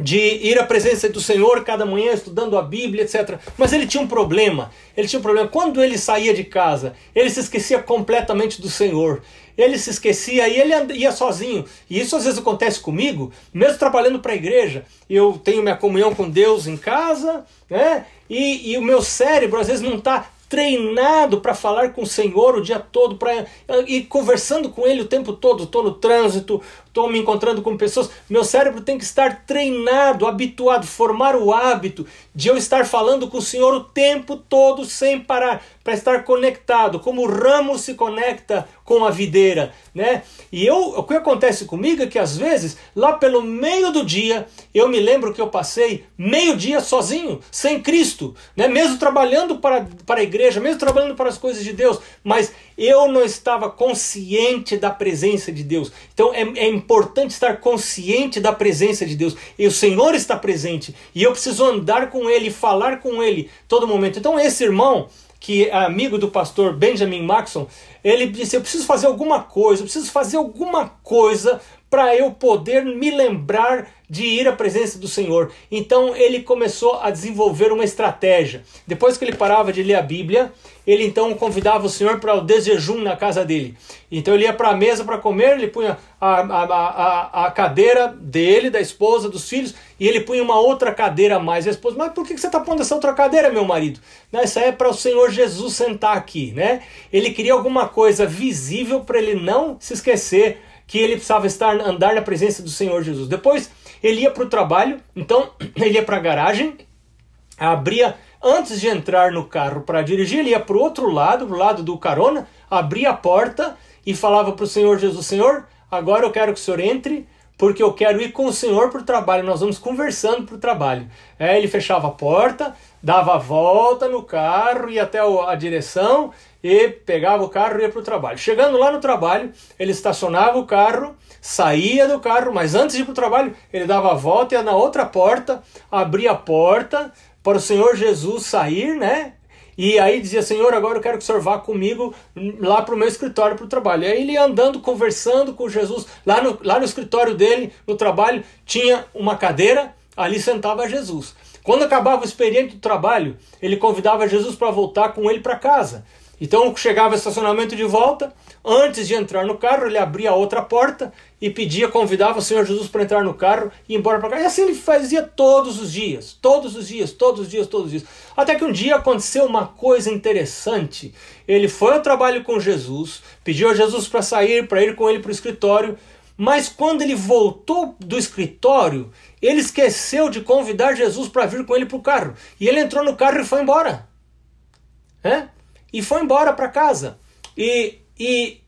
S1: de ir à presença do Senhor cada manhã estudando a Bíblia, etc. Mas ele tinha um problema. Ele tinha um problema. Quando ele saía de casa, ele se esquecia completamente do Senhor. Ele se esquecia e ele ia sozinho. E isso às vezes acontece comigo, mesmo trabalhando para a igreja. Eu tenho minha comunhão com Deus em casa, né? E, e o meu cérebro às vezes não está treinado para falar com o Senhor o dia todo, para ir conversando com Ele o tempo todo. Estou no trânsito, estou me encontrando com pessoas. Meu cérebro tem que estar treinado, habituado, formar o hábito de eu estar falando com o Senhor o tempo todo sem parar, para estar conectado, como o ramo se conecta com a videira, né? E eu, o que acontece comigo é que às vezes, lá pelo meio do dia, eu me lembro que eu passei meio dia sozinho, sem Cristo, né? Mesmo trabalhando para, para a igreja, mesmo trabalhando para as coisas de Deus, mas eu não estava consciente da presença de Deus. Então é, é importante estar consciente da presença de Deus. E o Senhor está presente. E eu preciso andar com Ele, falar com Ele todo momento. Então esse irmão, que é amigo do pastor Benjamin Maxon, ele disse: Eu preciso fazer alguma coisa, eu preciso fazer alguma coisa para eu poder me lembrar de ir à presença do Senhor. Então ele começou a desenvolver uma estratégia. Depois que ele parava de ler a Bíblia, ele então convidava o Senhor para o desjejum na casa dele. Então ele ia para a mesa para comer, ele punha a, a, a, a, cadeira dele, da esposa, dos filhos, e ele punha uma outra cadeira a mais. A esposa, mas por que você está pondo essa outra cadeira, meu marido? Não, é para o Senhor Jesus sentar aqui, né? Ele queria alguma coisa visível para ele não se esquecer que ele precisava estar andar na presença do Senhor Jesus. Depois ele ia para o trabalho, então *clears throat* ele ia para a garagem, abria antes de entrar no carro para dirigir, ele ia para o outro lado, para o lado do carona, abria a porta e falava para o Senhor Jesus: Senhor, agora eu quero que o Senhor entre, porque eu quero ir com o Senhor para o trabalho. Nós vamos conversando para o trabalho. Aí ele fechava a porta, dava a volta no carro, ia até a direção e pegava o carro e ia para o trabalho. Chegando lá no trabalho, ele estacionava o carro saía do carro, mas antes de ir para o trabalho, ele dava a volta, ia na outra porta, abria a porta para o Senhor Jesus sair, né? E aí dizia, Senhor, agora eu quero que o Senhor vá comigo lá para o meu escritório para o trabalho. E aí ele andando, conversando com Jesus. Lá no, lá no escritório dele, no trabalho, tinha uma cadeira, ali sentava Jesus. Quando acabava o experiente do trabalho, ele convidava Jesus para voltar com ele para casa. Então chegava o estacionamento de volta, antes de entrar no carro, ele abria a outra porta e pedia, convidava o Senhor Jesus para entrar no carro e ir embora para casa. E assim ele fazia todos os dias, todos os dias, todos os dias, todos os dias. Até que um dia aconteceu uma coisa interessante. Ele foi ao trabalho com Jesus, pediu a Jesus para sair, para ir com ele para o escritório, mas quando ele voltou do escritório, ele esqueceu de convidar Jesus para vir com ele para o carro. E ele entrou no carro e foi embora. É? E foi embora para casa. E, e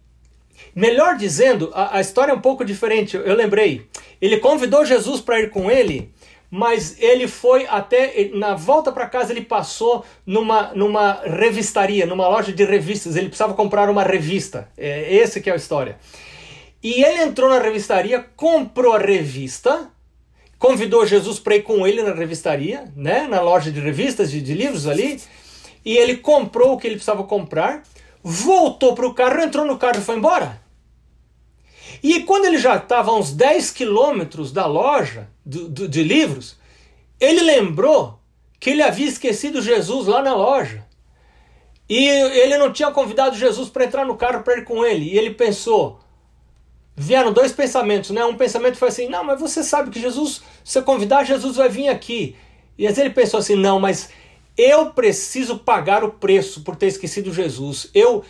S1: melhor dizendo, a, a, história é um pouco diferente. Eu, eu lembrei. Ele convidou Jesus para ir com ele, mas ele foi até na volta para casa ele passou numa, numa revistaria, numa loja de revistas. Ele precisava comprar uma revista. É esse que é a história. E ele entrou na revistaria, comprou a revista, convidou Jesus para ir com ele na revistaria, né, na loja de revistas, de, de livros ali e ele comprou o que ele precisava comprar, voltou para o carro, entrou no carro e foi embora. E quando ele já estava a uns 10 quilômetros da loja do, do, de livros, ele lembrou que ele havia esquecido Jesus lá na loja. E ele não tinha convidado Jesus para entrar no carro para ir com ele. E ele pensou. Vieram dois pensamentos, né? Um pensamento foi assim: não, mas você sabe que Jesus, se você convidar, Jesus vai vir aqui. E às vezes ele pensou assim: não, mas eu preciso pagar o preço por ter esquecido Jesus. Eu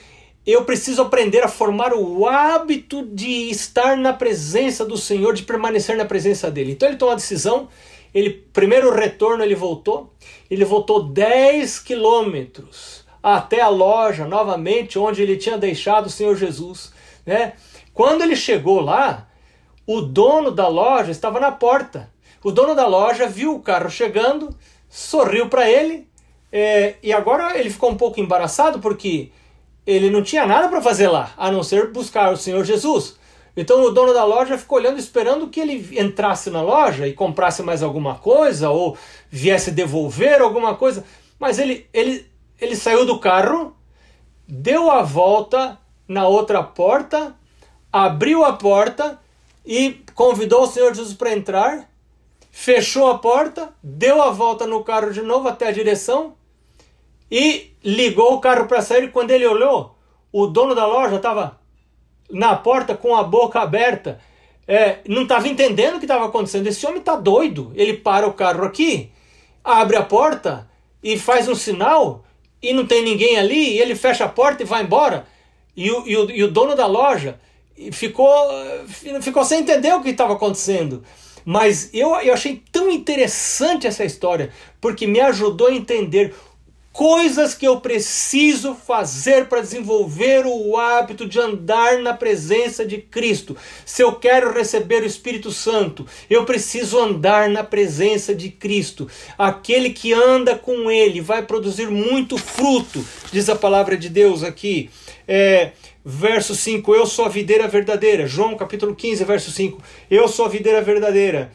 S1: eu preciso aprender a formar o hábito de estar na presença do Senhor, de permanecer na presença dele. Então ele tomou a decisão, ele primeiro retorno ele voltou, ele voltou 10 quilômetros até a loja novamente onde ele tinha deixado o Senhor Jesus, né? Quando ele chegou lá, o dono da loja estava na porta. O dono da loja viu o carro chegando, sorriu para ele é, e agora ele ficou um pouco embaraçado porque ele não tinha nada para fazer lá, a não ser buscar o Senhor Jesus. Então o dono da loja ficou olhando, esperando que ele entrasse na loja e comprasse mais alguma coisa ou viesse devolver alguma coisa. Mas ele, ele, ele saiu do carro, deu a volta na outra porta, abriu a porta e convidou o Senhor Jesus para entrar, fechou a porta, deu a volta no carro de novo até a direção e ligou o carro para sair. Quando ele olhou, o dono da loja estava na porta com a boca aberta. É, não estava entendendo o que estava acontecendo. Esse homem está doido. Ele para o carro aqui, abre a porta e faz um sinal e não tem ninguém ali. E ele fecha a porta e vai embora. E o, e o, e o dono da loja ficou, ficou sem entender o que estava acontecendo. Mas eu, eu achei tão interessante essa história, porque me ajudou a entender coisas que eu preciso fazer para desenvolver o hábito de andar na presença de Cristo. Se eu quero receber o Espírito Santo, eu preciso andar na presença de Cristo. Aquele que anda com Ele vai produzir muito fruto, diz a palavra de Deus aqui. É, verso 5, eu sou a videira verdadeira. João capítulo 15, verso 5, eu sou a videira verdadeira.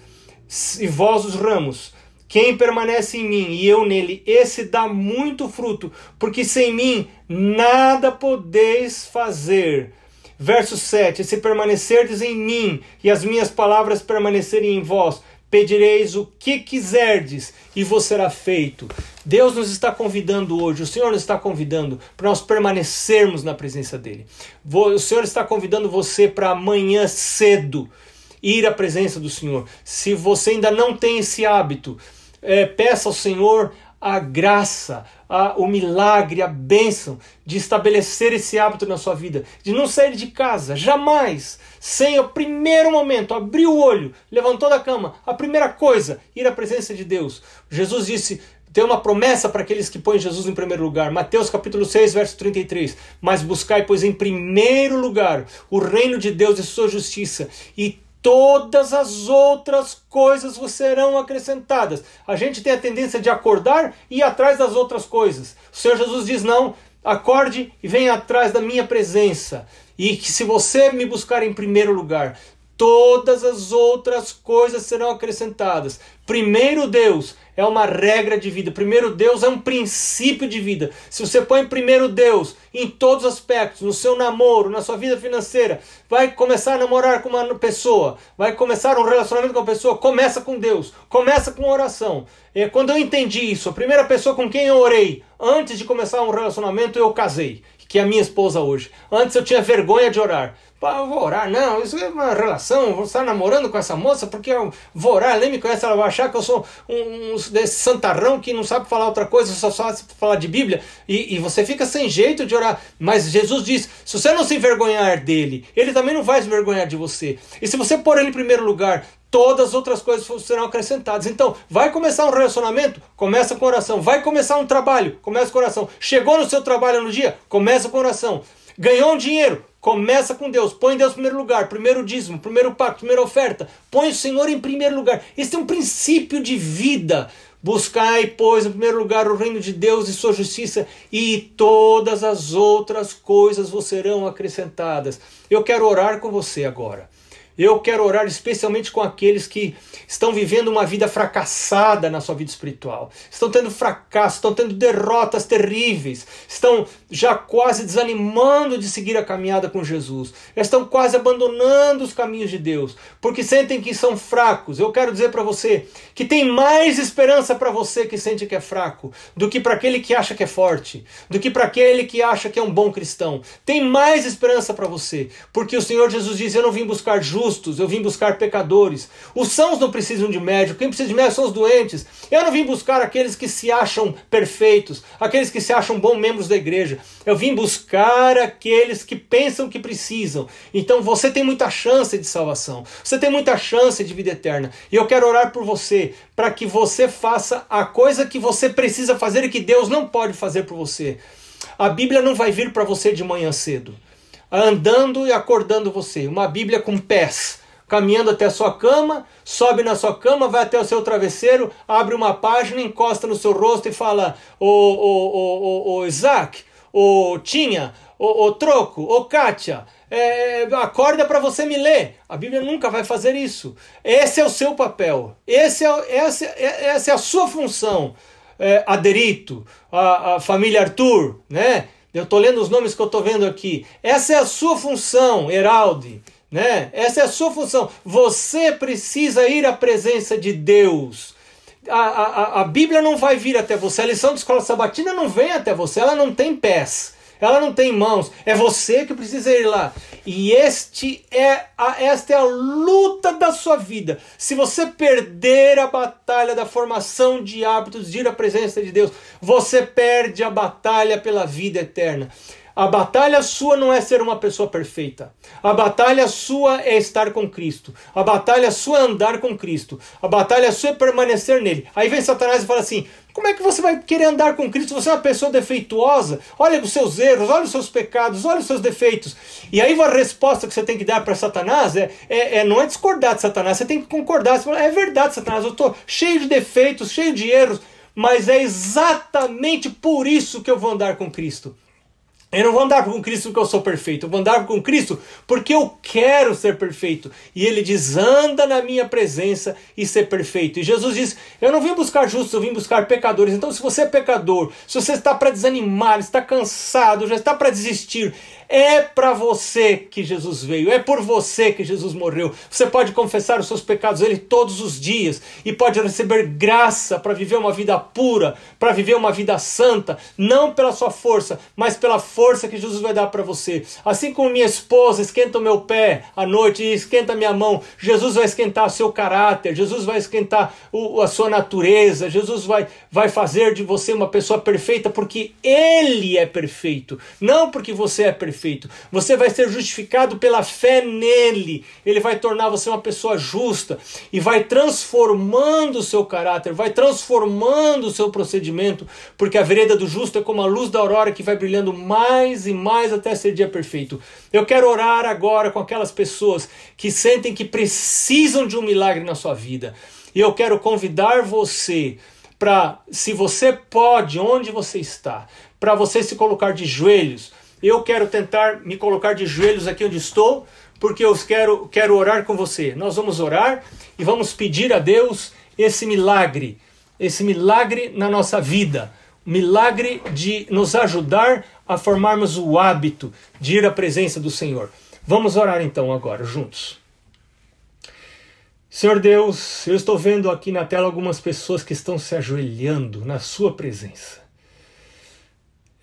S1: E vós os ramos. Quem permanece em mim e eu nele, esse dá muito fruto, porque sem mim nada podeis fazer. Verso 7: Se permanecerdes em mim e as minhas palavras permanecerem em vós, pedireis o que quiserdes e vos será feito. Deus nos está convidando hoje, o Senhor nos está convidando para nós permanecermos na presença dEle. O Senhor está convidando você para amanhã cedo ir à presença do Senhor. Se você ainda não tem esse hábito, é, peça ao Senhor a graça, a, o milagre, a bênção de estabelecer esse hábito na sua vida, de não sair de casa, jamais, sem o primeiro momento, abrir o olho, levantou da cama, a primeira coisa, ir à presença de Deus. Jesus disse: tem uma promessa para aqueles que põem Jesus em primeiro lugar. Mateus capítulo 6, verso 33. Mas buscai, pois, em primeiro lugar o reino de Deus e sua justiça, e todas as outras coisas vos serão acrescentadas. A gente tem a tendência de acordar e ir atrás das outras coisas. O Senhor Jesus diz: não, acorde e venha atrás da minha presença. E que se você me buscar em primeiro lugar, todas as outras coisas serão acrescentadas. Primeiro Deus é uma regra de vida. Primeiro Deus é um princípio de vida. Se você põe primeiro Deus em todos os aspectos, no seu namoro, na sua vida financeira, vai começar a namorar com uma pessoa, vai começar um relacionamento com uma pessoa, começa com Deus, começa com oração. E quando eu entendi isso, a primeira pessoa com quem eu orei antes de começar um relacionamento, eu casei, que é a minha esposa hoje. Antes eu tinha vergonha de orar eu vou orar. Não, isso é uma relação. Vou estar namorando com essa moça porque eu vou orar. Ela me conhece, ela vai achar que eu sou um, um desse santarrão que não sabe falar outra coisa, só sabe falar de Bíblia. E, e você fica sem jeito de orar. Mas Jesus diz: se você não se envergonhar dele, ele também não vai se envergonhar de você. E se você pôr ele em primeiro lugar, todas as outras coisas serão acrescentadas. Então, vai começar um relacionamento? Começa com oração. Vai começar um trabalho? Começa com oração. Chegou no seu trabalho no dia? Começa com oração. Ganhou um dinheiro? Começa com Deus, põe Deus em primeiro lugar, primeiro dízimo, primeiro pacto, primeira oferta. Põe o Senhor em primeiro lugar. Esse é um princípio de vida. Buscai, pois, em primeiro lugar o reino de Deus e sua justiça, e todas as outras coisas vos serão acrescentadas. Eu quero orar com você agora. Eu quero orar especialmente com aqueles que estão vivendo uma vida fracassada na sua vida espiritual. Estão tendo fracasso, estão tendo derrotas terríveis, estão já quase desanimando de seguir a caminhada com Jesus. Estão quase abandonando os caminhos de Deus, porque sentem que são fracos. Eu quero dizer para você que tem mais esperança para você que sente que é fraco do que para aquele que acha que é forte, do que para aquele que acha que é um bom cristão. Tem mais esperança para você, porque o Senhor Jesus diz: "Eu não vim buscar justos justos, eu vim buscar pecadores. Os sãos não precisam de médico, quem precisa de médico são os doentes. Eu não vim buscar aqueles que se acham perfeitos, aqueles que se acham bons membros da igreja. Eu vim buscar aqueles que pensam que precisam. Então você tem muita chance de salvação, você tem muita chance de vida eterna. E eu quero orar por você, para que você faça a coisa que você precisa fazer e que Deus não pode fazer por você. A Bíblia não vai vir para você de manhã cedo andando e acordando você. Uma Bíblia com pés, caminhando até a sua cama, sobe na sua cama, vai até o seu travesseiro, abre uma página, encosta no seu rosto e fala: Ô, ô, ô, ô, Isaac, ô Tinha, ô, ô Troco, ô Kátia. É, acorda para você me ler. A Bíblia nunca vai fazer isso. Esse é o seu papel. Esse é, essa, é, essa é a sua função. É, Aderito, a, a família Arthur, né? Eu estou lendo os nomes que eu estou vendo aqui. Essa é a sua função, Heralde. Né? Essa é a sua função. Você precisa ir à presença de Deus. A, a, a Bíblia não vai vir até você. A lição de escola sabatina não vem até você. Ela não tem pés. Ela não tem mãos, é você que precisa ir lá. E este é a, esta é a luta da sua vida. Se você perder a batalha da formação de hábitos de ir à presença de Deus, você perde a batalha pela vida eterna. A batalha sua não é ser uma pessoa perfeita. A batalha sua é estar com Cristo. A batalha sua é andar com Cristo. A batalha sua é permanecer nele. Aí vem Satanás e fala assim: como é que você vai querer andar com Cristo? Você é uma pessoa defeituosa. Olha os seus erros, olha os seus pecados, olha os seus defeitos. E aí a resposta que você tem que dar para Satanás é, é, é, não é discordar de Satanás, você tem que concordar. Fala, é verdade, Satanás, eu estou cheio de defeitos, cheio de erros, mas é exatamente por isso que eu vou andar com Cristo. Eu não vou andar com Cristo porque eu sou perfeito. Eu vou andar com Cristo porque eu quero ser perfeito. E ele diz: anda na minha presença e ser perfeito. E Jesus diz: Eu não vim buscar justos, eu vim buscar pecadores. Então, se você é pecador, se você está para desanimar, está cansado, já está para desistir, É para você que Jesus veio, é por você que Jesus morreu. Você pode confessar os seus pecados a Ele todos os dias e pode receber graça para viver uma vida pura, para viver uma vida santa, não pela sua força, mas pela força que Jesus vai dar para você. Assim como minha esposa esquenta o meu pé à noite e esquenta minha mão, Jesus vai esquentar o seu caráter, Jesus vai esquentar o, a sua natureza, Jesus vai, vai fazer de você uma pessoa perfeita porque Ele é perfeito, não porque você é perfeito. Você vai ser justificado pela fé nele. Ele vai tornar você uma pessoa justa e vai transformando o seu caráter, vai transformando o seu procedimento, porque a vereda do justo é como a luz da aurora que vai brilhando mais e mais até ser dia perfeito. Eu quero orar agora com aquelas pessoas que sentem que precisam de um milagre na sua vida. E eu quero convidar você para, se você pode, onde você está, para você se colocar de joelhos. Eu quero tentar me colocar de joelhos aqui onde estou, porque eu quero, quero orar com você. Nós vamos orar e vamos pedir a Deus esse milagre, esse milagre na nossa vida, milagre de nos ajudar a formarmos o hábito de ir à presença do Senhor. Vamos orar então agora, juntos. Senhor Deus, eu estou vendo aqui na tela algumas pessoas que estão se ajoelhando na Sua presença.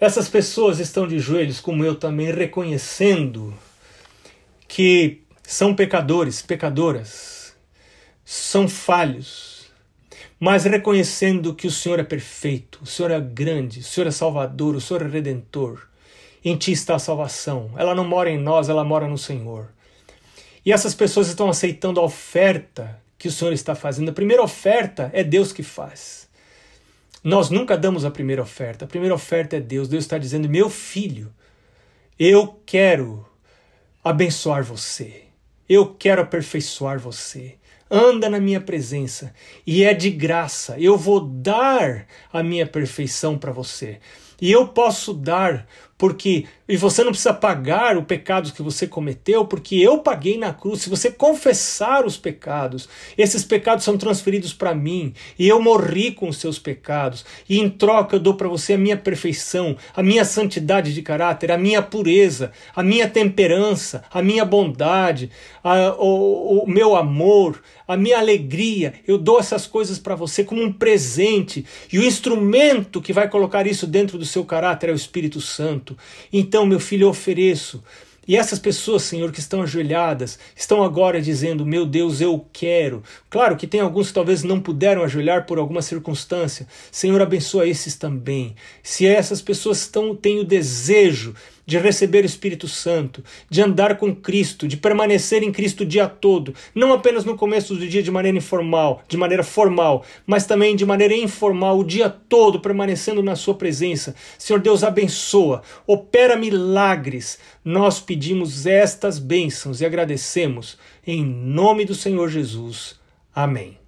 S1: Essas pessoas estão de joelhos, como eu também, reconhecendo que são pecadores, pecadoras, são falhos, mas reconhecendo que o Senhor é perfeito, o Senhor é grande, o Senhor é Salvador, o Senhor é Redentor. Em Ti está a salvação. Ela não mora em nós, ela mora no Senhor. E essas pessoas estão aceitando a oferta que o Senhor está fazendo. A primeira oferta é Deus que faz. Nós nunca damos a primeira oferta. A primeira oferta é Deus. Deus está dizendo: Meu filho, eu quero abençoar você. Eu quero aperfeiçoar você. Anda na minha presença e é de graça. Eu vou dar a minha perfeição para você. E eu posso dar porque e você não precisa pagar o pecado que você cometeu, porque eu paguei na cruz. Se você confessar os pecados, esses pecados são transferidos para mim, e eu morri com os seus pecados, e em troca eu dou para você a minha perfeição, a minha santidade de caráter, a minha pureza, a minha temperança, a minha bondade, a, o, o meu amor, a minha alegria. Eu dou essas coisas para você como um presente, e o instrumento que vai colocar isso dentro do seu caráter é o Espírito Santo. Então, meu filho, eu ofereço. E essas pessoas, Senhor, que estão ajoelhadas, estão agora dizendo: Meu Deus, eu quero. Claro que tem alguns que talvez não puderam ajoelhar por alguma circunstância. Senhor, abençoa esses também. Se essas pessoas estão, têm o desejo de receber o Espírito Santo, de andar com Cristo, de permanecer em Cristo o dia todo, não apenas no começo do dia de maneira informal, de maneira formal, mas também de maneira informal o dia todo permanecendo na sua presença. Senhor Deus abençoa, opera milagres. Nós pedimos estas bênçãos e agradecemos em nome do Senhor Jesus. Amém.